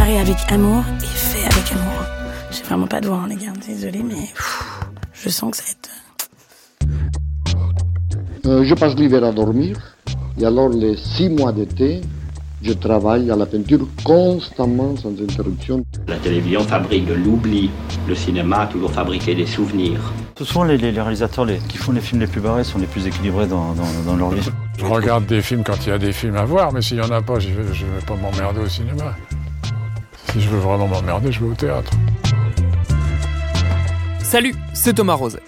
Préparé avec amour et fait avec amour. J'ai vraiment pas de voix, hein, les gars. Désolé, mais pff, je sens que ça va être... Euh, je passe l'hiver à dormir. Et alors, les six mois d'été, je travaille à la peinture constamment, sans interruption. La télévision fabrique de l'oubli. Le cinéma a toujours fabriqué des souvenirs. Souvent, les, les- les réalisateurs les- qui font les films les plus barrés sont les plus équilibrés dans, dans- dans leur vie. Je regarde des films quand il y a des films à voir, mais s'il n'y en a pas, je vais, je vais pas m'emmerder au cinéma. Si je veux vraiment m'emmerder, je vais au théâtre. Salut, c'est Thomas Rozek.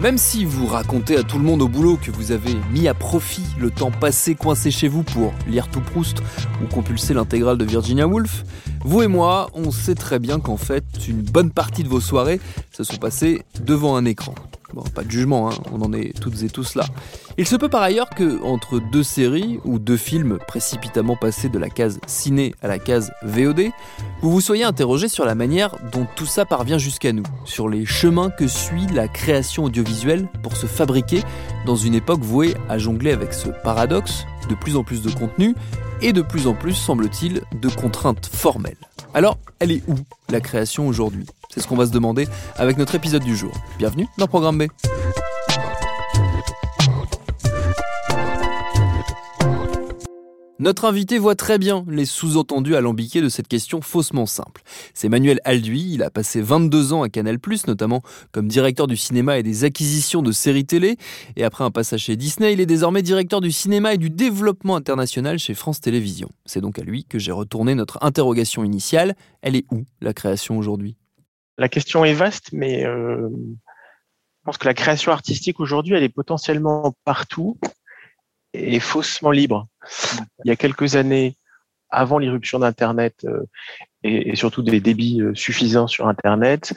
Même si vous racontez à tout le monde au boulot que vous avez mis à profit le temps passé coincé chez vous pour lire tout Proust ou compulser l'intégrale de Virginia Woolf, vous et moi, on sait très bien qu'en fait, une bonne partie de vos soirées se sont passées devant un écran. Bon, pas de jugement, hein, on en est toutes et tous là. Il se peut par ailleurs que, entre deux séries ou deux films précipitamment passés de la case ciné à la case VOD, vous vous soyez interrogé sur la manière dont tout ça parvient jusqu'à nous, sur les chemins que suit la création audiovisuelle pour se fabriquer dans une époque vouée à jongler avec ce paradoxe, de plus en plus de contenu et de plus en plus, semble-t-il, de contraintes formelles. Alors, elle est où la création aujourd'hui? C'est ce qu'on va se demander avec notre épisode du jour. Bienvenue dans Programme B. Notre invité voit très bien les sous-entendus alambiqués de cette question faussement simple. C'est Manuel Alduy, il a passé 22 ans à Canal+, notamment comme directeur du cinéma et des acquisitions de séries télé, et après un passage chez Disney, il est désormais directeur du cinéma et du développement international chez France Télévisions. C'est donc à lui que j'ai retourné notre interrogation initiale. Elle est où, la création aujourd'hui? La question est vaste, mais euh, je pense que la création artistique aujourd'hui, elle est potentiellement partout et faussement libre. Il y a quelques années, avant l'irruption d'Internet euh, et, surtout des débits euh, suffisants sur Internet,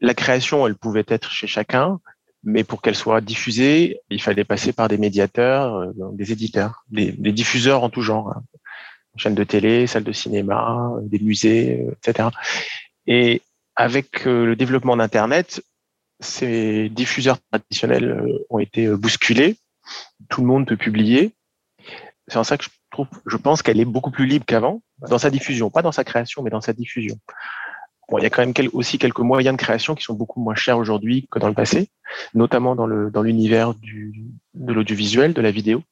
la création, elle pouvait être chez chacun, mais pour qu'elle soit diffusée, il fallait passer par des médiateurs, euh, des éditeurs, des, diffuseurs en tout genre, hein. chaînes de télé, salles de cinéma, des musées, etc. Et avec le développement d'Internet, ces diffuseurs traditionnels ont été bousculés. Tout le monde peut publier. C'est en ça que je trouve, je pense qu'elle est beaucoup plus libre qu'avant dans sa diffusion, pas dans sa création, mais dans sa diffusion. Bon, il y a quand même aussi quelques moyens de création qui sont beaucoup moins chers aujourd'hui que dans le passé, notamment dans le dans l'univers du de l'audiovisuel, de la vidéo.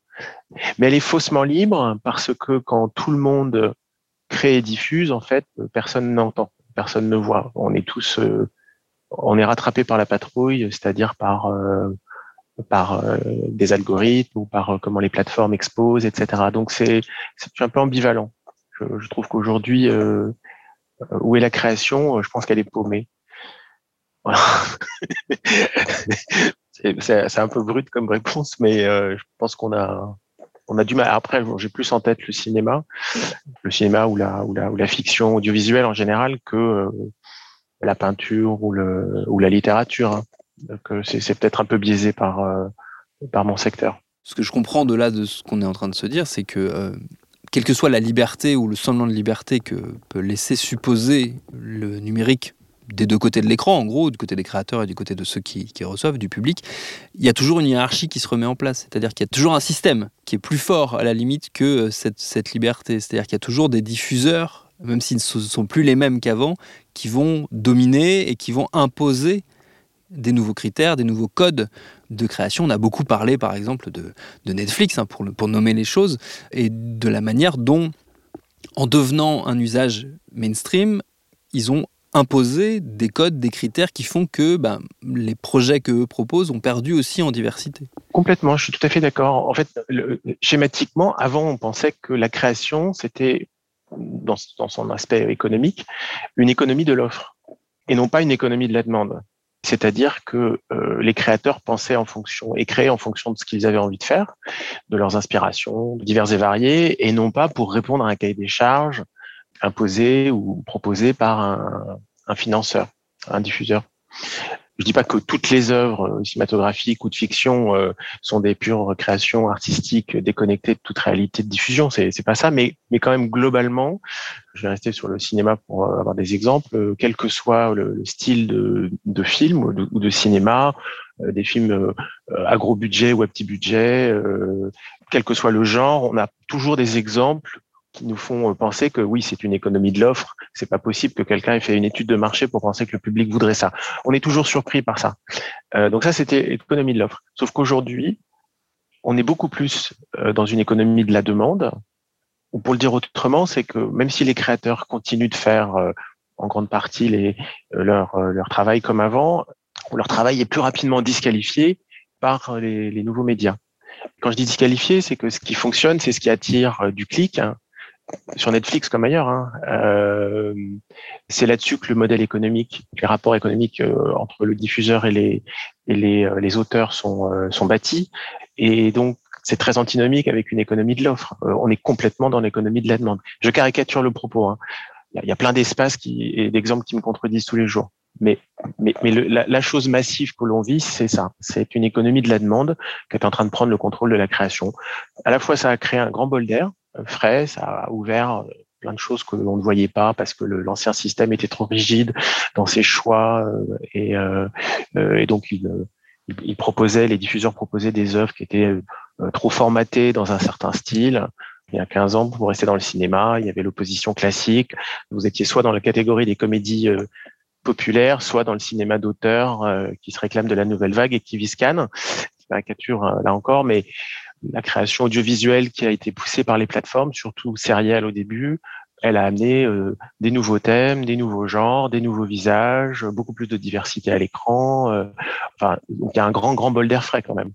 Mais elle est faussement libre parce que quand tout le monde crée et diffuse, en fait, personne n'entend, personne ne voit. On est tous, euh, on est rattrapé par la patrouille, c'est-à-dire par euh, par euh, des algorithmes ou par euh, comment les plateformes exposent, etc. Donc c'est un peu ambivalent. Je, je trouve qu'aujourd'hui, euh, où est la création? Je pense qu'elle est paumée. Voilà. c'est un peu brut comme réponse, mais je pense qu'on a on a du mal. Après, j'ai plus en tête le cinéma, le cinéma ou la ou la ou la fiction audiovisuelle en général que euh, la peinture ou le ou la littérature. Donc euh, c'est peut-être un peu biaisé par euh, par mon secteur. Ce que je comprends de là de ce qu'on est en train de se dire, c'est que euh, quelle que soit la liberté ou le semblant de liberté que peut laisser supposer le numérique des deux côtés de l'écran, en gros, du côté des créateurs et du côté de ceux qui, qui reçoivent, du public, il y a toujours une hiérarchie qui se remet en place. C'est-à-dire qu'il y a toujours un système qui est plus fort à la limite que cette liberté. C'est-à-dire qu'il y a toujours des diffuseurs, même s'ils ne sont plus les mêmes qu'avant, qui vont dominer et qui vont imposer des nouveaux critères, des nouveaux codes de création. On a beaucoup parlé, par exemple, de, Netflix, hein, pour, nommer les choses, et de la manière dont, en devenant un usage mainstream, ils ont imposé des codes, des critères qui font que ben, les projets qu'eux proposent ont perdu aussi en diversité. Complètement, je suis tout à fait d'accord. En fait, le- schématiquement, avant, on pensait que la création, c'était, dans son aspect économique, une économie de l'offre et non pas une économie de la demande. C'est-à-dire que euh, les créateurs pensaient en fonction et créaient en fonction de ce qu'ils avaient envie de faire, de leurs inspirations diverses et variées, et non pas pour répondre à un cahier des charges imposé ou proposé par un, un financeur, un diffuseur. Je dis pas que toutes les œuvres euh, cinématographiques ou de fiction euh, sont des pures créations artistiques déconnectées de toute réalité de diffusion. C'est c'est pas ça, mais mais quand même globalement, je vais rester sur le cinéma pour euh, avoir des exemples. quel que soit le, style de, de film ou de, ou de cinéma, des films à gros budget ou à petit budget, quel que soit le genre, on a toujours des exemples qui nous font euh, penser que oui, c'est une économie de l'offre. C'est pas possible que quelqu'un ait fait une étude de marché pour penser que le public voudrait ça. On est toujours surpris par ça. Euh, donc ça, c'était l'économie de l'offre. Sauf qu'aujourd'hui, on est beaucoup plus euh, dans une économie de la demande. Ou pour le dire autrement, c'est que même si les créateurs continuent de faire en grande partie les, leur, leur travail comme avant, leur travail est plus rapidement disqualifié par les, les nouveaux médias. Quand je dis disqualifié, c'est que ce qui fonctionne, c'est ce qui attire du clic, hein, sur Netflix comme ailleurs. Hein. Euh, c'est là-dessus que le modèle économique, les rapports économiques euh, entre le diffuseur et les et les, euh, les auteurs sont sont bâtis. Et donc c'est très antinomique avec une économie de l'offre. on est complètement dans l'économie de la demande. Je caricature le propos. Hein. Il y a plein d'espaces qui et d'exemples qui me contredisent tous les jours. Mais, mais, mais la, la, chose massive que l'on vit, c'est ça. C'est une économie de la demande qui est en train de prendre le contrôle de la création. À la fois, ça a créé un grand bol d'air, frais, ça a ouvert euh, plein de choses que l'on ne voyait pas parce que l'ancien système était trop rigide dans ses choix euh, et, euh, et donc il, il, proposait, les diffuseurs proposaient des œuvres qui étaient trop formatées dans un certain style. Il y a 15 ans, pour rester dans le cinéma, il y avait l'opposition classique. Vous étiez soit dans la catégorie des comédies populaires, soit dans le cinéma d'auteur qui se réclame de la nouvelle vague et qui vise Cannes. Caricature là encore, mais la création audiovisuelle qui a été poussée par les plateformes, surtout sérielle au début, elle a amené euh, des nouveaux thèmes, des nouveaux genres, des nouveaux visages, beaucoup plus de diversité à l'écran. Euh, enfin, il y a un grand, grand bol d'air frais quand même.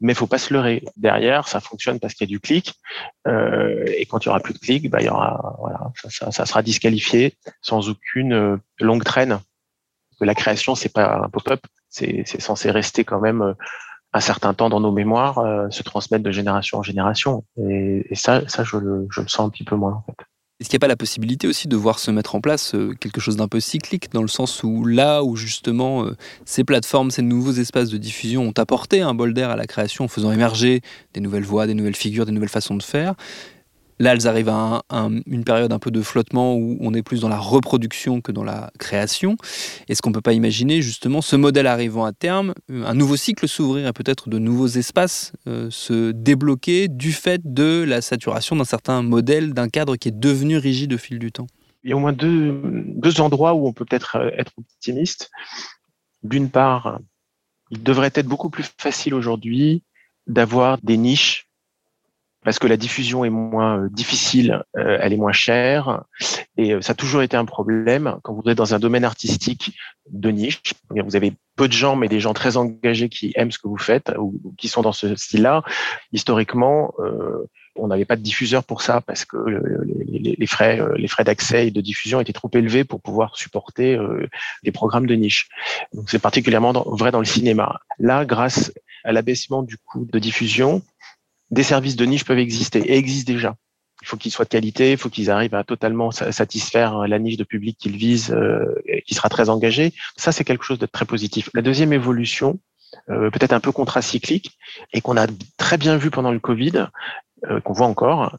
Mais faut pas se leurrer. Derrière, ça fonctionne parce qu'il y a du clic. Euh, et quand il y aura plus de clic, bah, il y aura, voilà, ça, ça, sera disqualifié sans aucune longue traîne. la création, c'est pas un pop-up, c'est censé rester quand même un certain temps dans nos mémoires, euh, se transmettre de génération en génération. Et, ça, ça je, le, je le sens un petit peu moins en fait. Est-ce qu'il n'y a pas la possibilité aussi de voir se mettre en place euh, quelque chose d'un peu cyclique, dans le sens où là où justement euh, ces plateformes, ces nouveaux espaces de diffusion ont apporté un bol d'air à la création en faisant émerger des nouvelles voix, des nouvelles figures, des nouvelles façons de faire, Là, elles arrivent à une période un peu de flottement où on est plus dans la reproduction que dans la création. Est-ce qu'on ne peut pas imaginer justement ce modèle arrivant à terme, un nouveau cycle s'ouvrir et peut-être de nouveaux espaces euh, se débloquer du fait de la saturation d'un certain modèle, d'un cadre qui est devenu rigide au fil du temps? Il y a au moins deux, deux endroits où on peut peut-être euh, être optimiste. D'une part, il devrait être beaucoup plus facile aujourd'hui d'avoir des niches parce que la diffusion est moins euh, difficile, euh, elle est moins chère, et euh, ça a toujours été un problème quand vous êtes dans un domaine artistique de niche. Vous avez peu de gens, mais des gens très engagés qui aiment ce que vous faites ou, qui sont dans ce style-là. Historiquement, on n'avait pas de diffuseur pour ça parce que les, frais, les frais d'accès et de diffusion étaient trop élevés pour pouvoir supporter les programmes de niche. C'est particulièrement vrai dans le cinéma. Là, grâce à l'abaissement du coût de diffusion, des services de niche peuvent exister et existent déjà. Il faut qu'ils soient de qualité, il faut qu'ils arrivent à totalement satisfaire la niche de public qu'ils visent, euh, et qui sera très engagé. Ça, c'est quelque chose de très positif. La deuxième évolution, euh, peut-être un peu contracyclique, et qu'on a très bien vu pendant le Covid, euh, qu'on voit encore,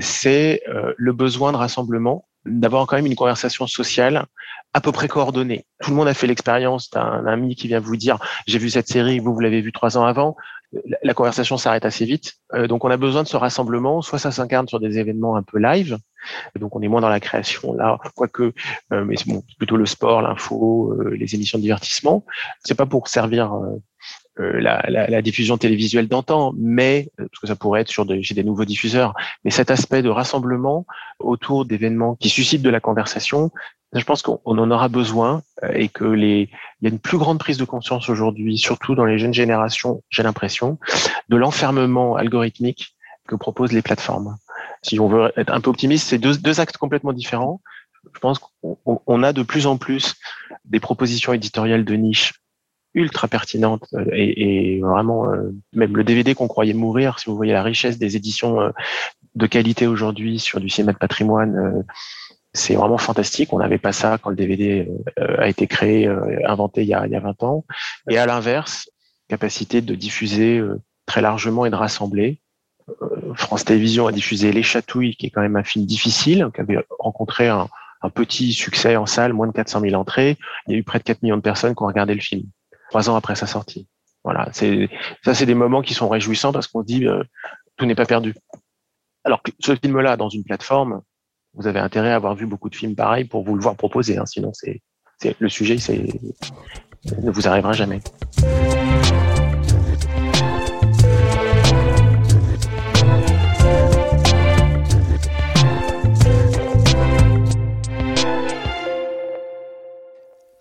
c'est le besoin de rassemblement, d'avoir quand même une conversation sociale à peu près coordonnée. Tout le monde a fait l'expérience d'un ami qui vient vous dire j'ai vu cette série, vous vous l'avez vu trois ans avant la conversation s'arrête assez vite. Euh, donc on a besoin de ce rassemblement, soit ça s'incarne sur des événements un peu live, donc on est moins dans la création là, quoique, euh, mais c'est plutôt le sport, l'info, euh, les émissions de divertissement. C'est pas pour servir la, diffusion télévisuelle d'antan, mais parce que ça pourrait être sur chez des nouveaux diffuseurs. Mais cet aspect de rassemblement autour d'événements qui suscitent de la conversation, je pense qu'on en aura besoin euh, et que les, il y a une plus grande prise de conscience aujourd'hui, surtout dans les jeunes générations, j'ai l'impression, de l'enfermement algorithmique que proposent les plateformes. Si on veut être un peu optimiste, c'est deux, deux actes complètement différents. Je pense qu'on a de plus en plus des propositions éditoriales de niche ultra pertinente euh, et, et vraiment euh, même le DVD qu'on croyait mourir. Si vous voyez la richesse des éditions de qualité aujourd'hui sur du cinéma de patrimoine, c'est vraiment fantastique. On n'avait pas ça quand le DVD a été créé, inventé il y, a, il y a 20 ans. Et à l'inverse, capacité de diffuser très largement et de rassembler. France Télévisions a diffusé Les Chatouilles, qui est quand même un film difficile, qui avait rencontré un, petit succès en salle, moins de 400 000 entrées. Il y a eu près de 4 millions de personnes qui ont regardé le film trois ans après sa sortie. Voilà, ça, c'est des moments qui sont réjouissants parce qu'on se dit euh, tout n'est pas perdu. Alors que ce film-là, dans une plateforme, vous avez intérêt à avoir vu beaucoup de films pareils pour vous le voir proposer. Hein, sinon, c'est le sujet, c'est ne vous arrivera jamais.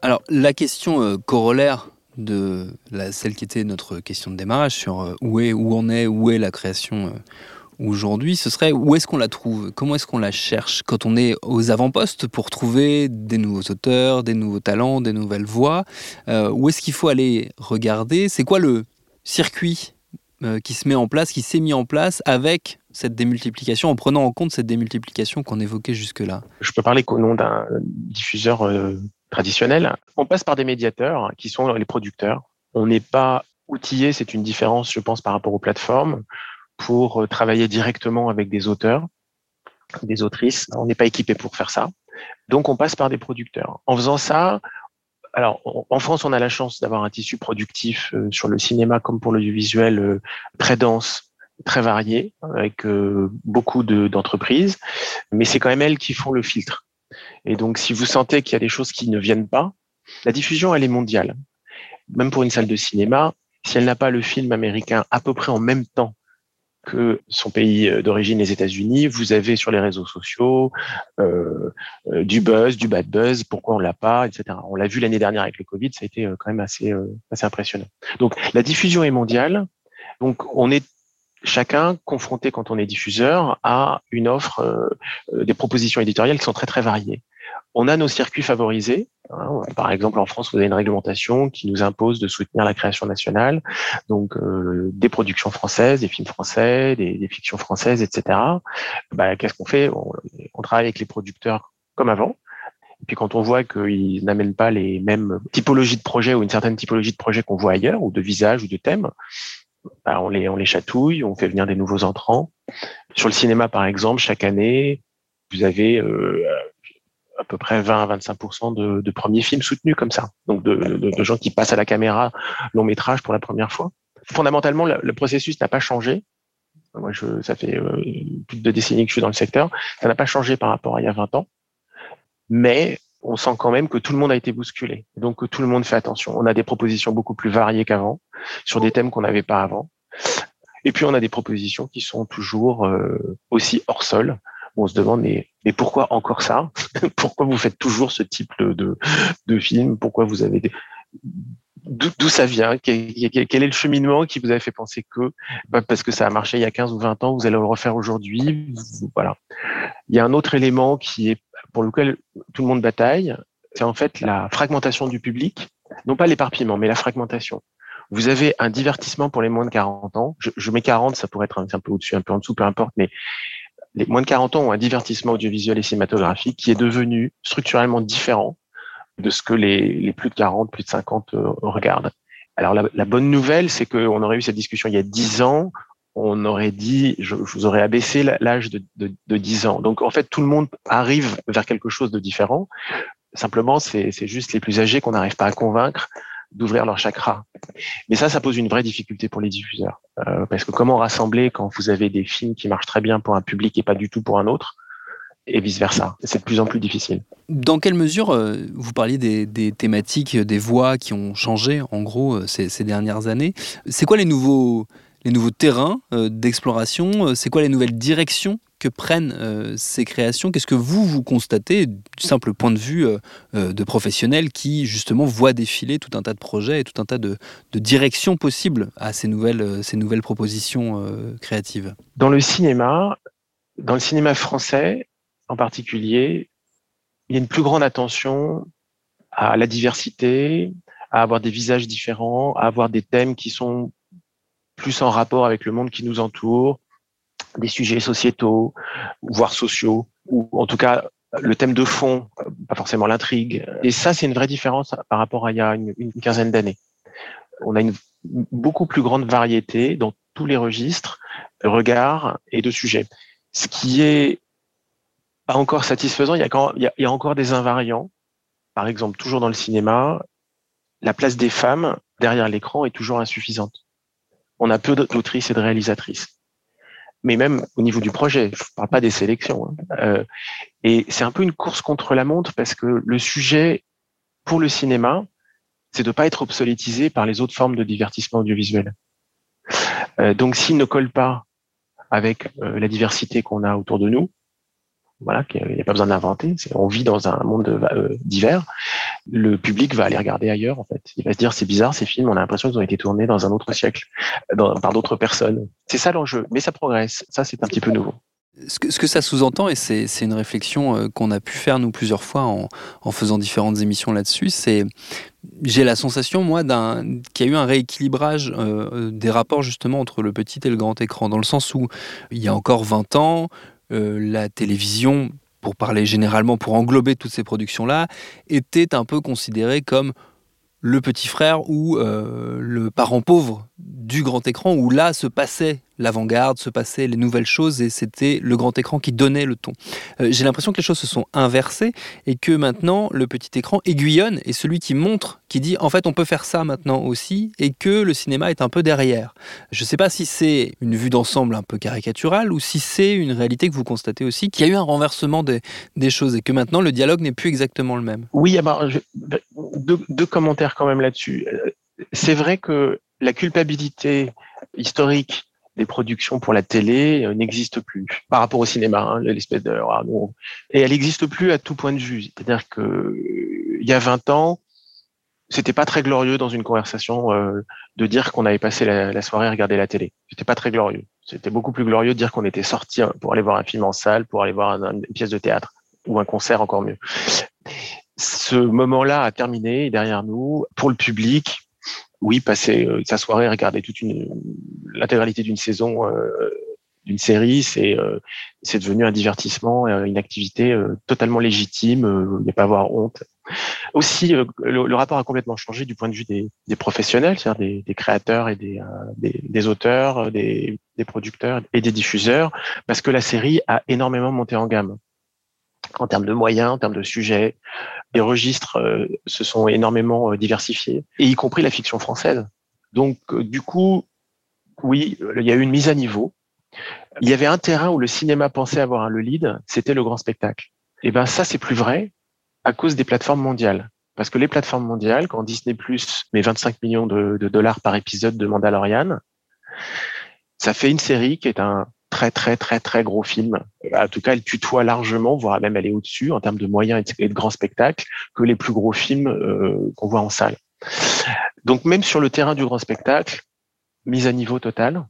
Alors, la question euh, corollaire de celle qui était notre question de démarrage sur euh, où est où en est où est la création euh, aujourd'hui ce serait où est-ce qu'on la trouve? Comment est-ce qu'on la cherche? Quand on est aux avant-postes pour trouver des nouveaux auteurs des nouveaux talents des nouvelles voix euh, où est-ce qu'il faut aller regarder? C'est quoi le circuit qui se met en place qui s'est mis en place avec cette démultiplication en prenant en compte cette démultiplication qu'on évoquait jusque-là? Je peux parler qu'au nom d'un diffuseur traditionnel. On passe par des médiateurs qui sont les producteurs. On n'est pas outillé, c'est une différence, je pense, par rapport aux plateformes, pour euh, travailler directement avec des auteurs, des autrices. On n'est pas équipé pour faire ça. Donc, on passe par des producteurs. En faisant ça, alors, en France, on a la chance d'avoir un tissu productif euh, sur le cinéma comme pour l'audiovisuel euh, très dense, très varié, avec beaucoup d'entreprises, mais c'est quand même elles qui font le filtre. Et donc, si vous sentez qu'il y a des choses qui ne viennent pas, la diffusion, elle est mondiale. Même pour une salle de cinéma, si elle n'a pas le film américain à peu près en même temps que son pays euh, d'origine, les États-Unis, vous avez sur les réseaux sociaux euh, euh, du buzz, du bad buzz, pourquoi on l'a pas, etc. On l'a vu l'année dernière avec le Covid, ça a été quand même assez, impressionnant. Donc la diffusion est mondiale. Donc on est chacun confronté quand on est diffuseur à une offre, des propositions éditoriales qui sont très très variées. On a nos circuits favorisés. Hein. Par exemple, en France, vous avez une réglementation qui nous impose de soutenir la création nationale, donc euh, des productions françaises, des films français, des, fictions françaises, etc. Bah, Qu'est-ce qu'on fait? On, on, travaille avec les producteurs comme avant. Et puis quand on voit qu'ils n'amènent pas les mêmes typologies de projets ou une certaine typologie de projets qu'on voit ailleurs, ou de visages ou de thèmes, bah, on, les, on les chatouille, on fait venir des nouveaux entrants. Sur le cinéma, par exemple, chaque année, vous avez euh, à peu près 20 à 25 de, de, premiers films soutenus comme ça. Donc de, gens qui passent à la caméra long métrage pour la première fois. Fondamentalement, le, processus n'a pas changé. Moi, ça fait euh, plus de deux décennies que je suis dans le secteur. Ça n'a pas changé par rapport à il y a 20 ans. Mais on sent quand même que tout le monde a été bousculé. Donc que tout le monde fait attention. On a des propositions beaucoup plus variées qu'avant, sur des thèmes qu'on n'avait pas avant. Et puis on a des propositions qui sont toujours euh, aussi hors sol. On se demande mais, pourquoi encore ça Pourquoi vous faites toujours ce type de, de film? Pourquoi vous avez des d'où ça vient? Quel, est le cheminement qui vous a fait penser que bah, parce que ça a marché il y a 15 ou 20 ans, vous allez le refaire aujourd'hui Voilà. Il y a un autre élément qui est pour lequel tout le monde bataille, c'est en fait la fragmentation du public, non pas l'éparpillement, mais la fragmentation. Vous avez un divertissement pour les moins de 40 ans. Je, mets 40, ça pourrait être un, peu au-dessus, un peu en dessous, peu importe, mais les moins de 40 ans ont un divertissement audiovisuel et cinématographique qui est devenu structurellement différent de ce que les, plus de 40, plus de 50 euh, regardent. Alors la, bonne nouvelle, c'est qu'on aurait eu cette discussion il y a 10 ans, on aurait dit, je, vous aurais abaissé l'âge de, de, 10 ans. Donc en fait, tout le monde arrive vers quelque chose de différent. Simplement, c'est juste les plus âgés qu'on n'arrive pas à convaincre d'ouvrir leur chakra. Mais ça, ça pose une vraie difficulté pour les diffuseurs. Euh, parce que comment rassembler quand vous avez des films qui marchent très bien pour un public et pas du tout pour un autre et vice-versa. C'est de plus en plus difficile. Dans quelle mesure, euh, vous parliez des, thématiques, des voix qui ont changé, en gros, euh, ces, dernières années. C'est quoi les nouveaux, les nouveaux terrains d'exploration? C'est quoi les nouvelles directions que prennent euh, ces créations? Qu'est-ce que vous, vous constatez du simple point de vue de professionnels qui, justement, voient défiler tout un tas de projets et tout un tas de, directions possibles à ces nouvelles, ces nouvelles propositions créatives? Dans le cinéma, dans le cinéma français en particulier, il y a une plus grande attention à la diversité, à avoir des visages différents, à avoir des thèmes qui sont plus en rapport avec le monde qui nous entoure, des sujets sociétaux, voire sociaux, ou en tout cas le thème de fond, pas forcément l'intrigue. Et ça, c'est une vraie différence par rapport à il y a une, quinzaine d'années. On a une beaucoup plus grande variété dans tous les registres, regards et de sujets. Ce qui est pas encore satisfaisant, il y a, quand, il y a encore des invariants. Par exemple, toujours dans le cinéma, la place des femmes derrière l'écran est toujours insuffisante. On a peu d'autrices et de réalisatrices mais même au niveau du projet, je ne parle pas des sélections. Hein. Euh, et c'est un peu une course contre la montre parce que le sujet pour le cinéma, c'est de ne pas être obsolétisé par les autres formes de divertissement audiovisuel. Euh, donc s'il ne colle pas avec euh, la diversité qu'on a autour de nous, voilà, qu'il n'y a pas besoin d'inventer. On vit dans un monde divers. Le public va aller regarder ailleurs, en fait. Il va se dire, c'est bizarre, ces films, on a l'impression qu'ils ont été tournés dans un autre siècle, par d'autres personnes. C'est ça l'enjeu. Mais ça progresse. Ça, c'est un petit peu nouveau. Ce que, ça sous-entend, et c'est une réflexion euh, qu'on a pu faire nous plusieurs fois en, faisant différentes émissions là-dessus, c'est j'ai la sensation, moi, qu'il y a eu un rééquilibrage euh, des rapports justement entre le petit et le grand écran, dans le sens où il y a encore 20 ans, euh, la télévision, pour parler généralement, pour englober toutes ces productions-là, était un peu considérée comme le petit frère ou euh, le parent pauvre du grand écran, où là se passait l'avant-garde, se passaient les nouvelles choses et c'était le grand écran qui donnait le ton. Euh, j'ai l'impression que les choses se sont inversées et que maintenant le petit écran aiguillonne et celui qui montre, qui dit en fait on peut faire ça maintenant aussi et que le cinéma est un peu derrière. Je ne sais pas si c'est une vue d'ensemble un peu caricaturale ou si c'est une réalité que vous constatez aussi, qu'il y a eu un renversement des, choses et que maintenant le dialogue n'est plus exactement le même. Oui, alors, deux, deux commentaires quand même là-dessus. Euh, c'est vrai que la culpabilité historique des productions pour la télé euh, n'existe plus par rapport au cinéma, hein, l'espèce de ah, et elle n'existe plus à tout point de vue. C'est-à-dire que il y a 20 ans, c'était pas très glorieux dans une conversation euh, de dire qu'on avait passé la, soirée à regarder la télé. C'était pas très glorieux. C'était beaucoup plus glorieux de dire qu'on était sorti pour aller voir un film en salle, pour aller voir une pièce de théâtre ou un concert encore mieux. Ce moment-là a terminé derrière nous. Pour le public, oui, passer euh, sa soirée, regarder toute l'intégralité d'une saison euh, d'une série, c'est euh, c'est devenu un divertissement, une activité totalement légitime. Il pas avoir honte. Aussi, le, rapport a complètement changé du point de vue des, des professionnels, c'est-à-dire des, des, créateurs et des, des, des auteurs, des, producteurs et des diffuseurs, parce que la série a énormément monté en gamme en termes de moyens, en termes de sujets. Les registres euh, se sont énormément euh, diversifiés, et y compris la fiction française. Donc, euh, du coup, oui, il y a eu une mise à niveau. Il y avait un terrain où le cinéma pensait avoir le lead, c'était le grand spectacle. Et ben ça, c'est plus vrai à cause des plateformes mondiales. Parce que les plateformes mondiales, quand Disney Plus met 25 millions de dollars par épisode de Mandalorian, ça fait une série qui est un très très très très gros film. En tout cas, elle tutoie largement, voire même elle est au-dessus en termes de moyens et de grands spectacles que les plus gros films euh, qu'on voit en salle. Donc même sur le terrain du grand spectacle, mise à niveau total.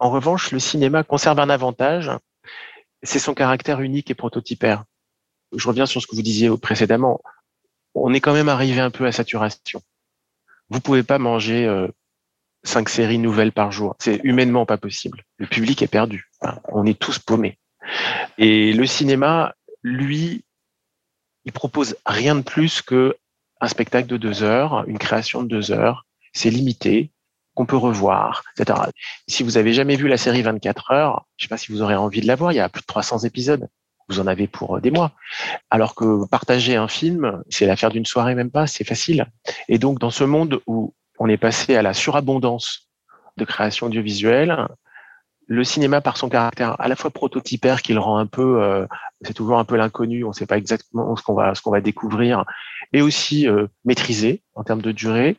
En revanche, le cinéma conserve un avantage, c'est son caractère unique et prototypaire. Je reviens sur ce que vous disiez précédemment. On est quand même arrivé un peu à saturation. Vous pouvez pas manger euh, cinq séries nouvelles par jour. C'est humainement pas possible. Le public est perdu. on est tous paumés. Et le cinéma, lui, il propose rien de plus que un spectacle de deux heures, une création de deux heures. C'est limité, qu'on peut revoir, etc. Si vous avez jamais vu la série 24 heures, je sais pas si vous aurez envie de la voir. Il y a plus de 300 épisodes. Vous en avez pour des mois. Alors que partager un film, c'est l'affaire d'une soirée même pas, c'est facile. Et donc, dans ce monde où on est passé à la surabondance de création audiovisuelle. Le cinéma, par son caractère à la fois prototypaire, qui rend un peu, euh, c'est toujours un peu l'inconnu, on ne sait pas exactement ce qu'on va, ce qu'on va découvrir, et aussi euh, maîtrisé en termes de durée.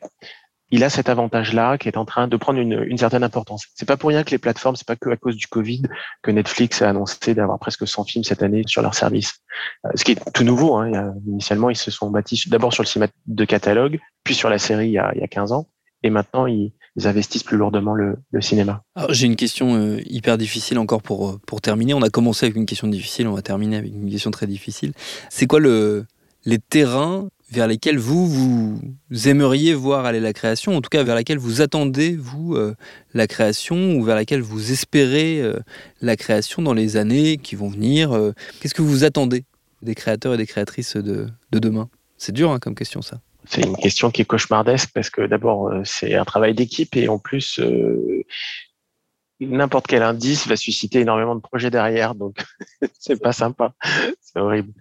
Il a cet avantage-là qui est en train de prendre une, certaine importance. C'est pas pour rien que les plateformes, c'est pas que à cause du Covid que Netflix a annoncé d'avoir presque 100 films cette année sur leur service. Euh, ce qui est tout nouveau. Hein. initialement, ils se sont bâtis d'abord sur le cinéma de catalogue, puis sur la série il y a, il y a 15 ans. Et maintenant, ils, investissent plus lourdement le, cinéma. J'ai une question euh, hyper difficile encore pour, euh, pour terminer. On a commencé avec une question difficile, on va terminer avec une question très difficile. C'est quoi le, les terrains vers lesquelles vous, aimeriez voir aller la création, en tout cas vers laquelle vous attendez, vous, euh, la création, ou vers laquelle vous espérez euh, la création dans les années qui vont venir euh, Qu'est-ce que vous attendez des créateurs et des créatrices de, de demain? C'est dur hein, comme question, ça. C'est une question qui est cauchemardesque parce que d'abord, c'est un travail d'équipe et en plus, n'importe quel indice va susciter énormément de projets derrière, donc c'est pas sympa, c'est horrible.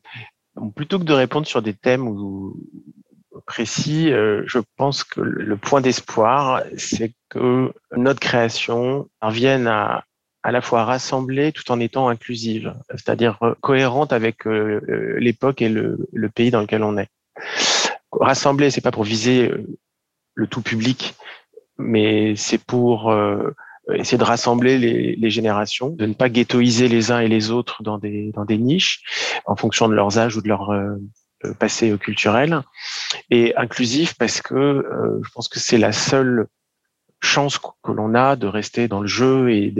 Plutôt que de répondre sur des thèmes précis, euh, je pense que le point d'espoir, c'est que notre création parvienne à à la fois rassembler tout en étant inclusive, c'est-à-dire cohérente avec euh, l'époque et le, pays dans lequel on est. Rassembler, c'est pas pour viser euh, le tout public, mais c'est pour euh, essayer de rassembler les, les, générations, de ne pas ghettoiser les uns et les autres dans des, dans des niches en fonction de leurs âges ou de leur euh, euh, passé culturel, et inclusif parce que je pense que c'est la seule chance que l'on a de rester dans le jeu et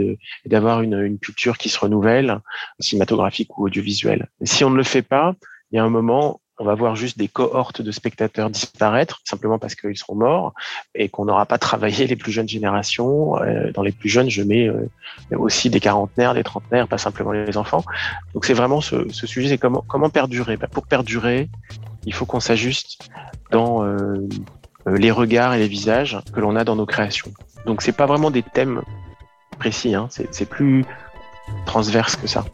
d'avoir une, une, culture qui se renouvelle, cinématographique ou audiovisuelle. Si on ne le fait pas, il y a un moment, on va voir juste des cohortes de spectateurs disparaître simplement parce qu'ils seront morts et qu'on n'aura pas travaillé les plus jeunes générations. Euh, dans les plus jeunes, je mets euh, aussi des quarantenaires, des trentenaires, pas simplement les enfants. Donc c'est vraiment ce, sujet, c'est comment, perdurer. Ben, pour perdurer, il faut qu'on s'ajuste dans euh, les regards et les visages que l'on a dans nos créations. Donc c'est pas vraiment des thèmes précis, hein. c'est plus transverse que ça.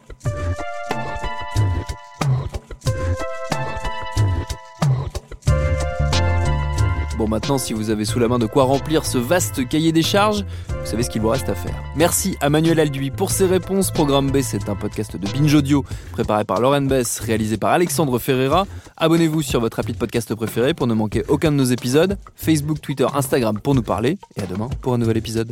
Bon, maintenant, si vous avez sous la main de quoi remplir ce vaste cahier des charges, vous savez ce qu'il vous reste à faire. Merci à Manuel Alduy pour ses réponses. Programme B, c'est un podcast de Binge Audio préparé par Lauren Bess, réalisé par Alexandre Ferreira. Abonnez-vous sur votre rapide podcast préféré pour ne manquer aucun de nos épisodes. Facebook, Twitter, Instagram pour nous parler. Et à demain pour un nouvel épisode.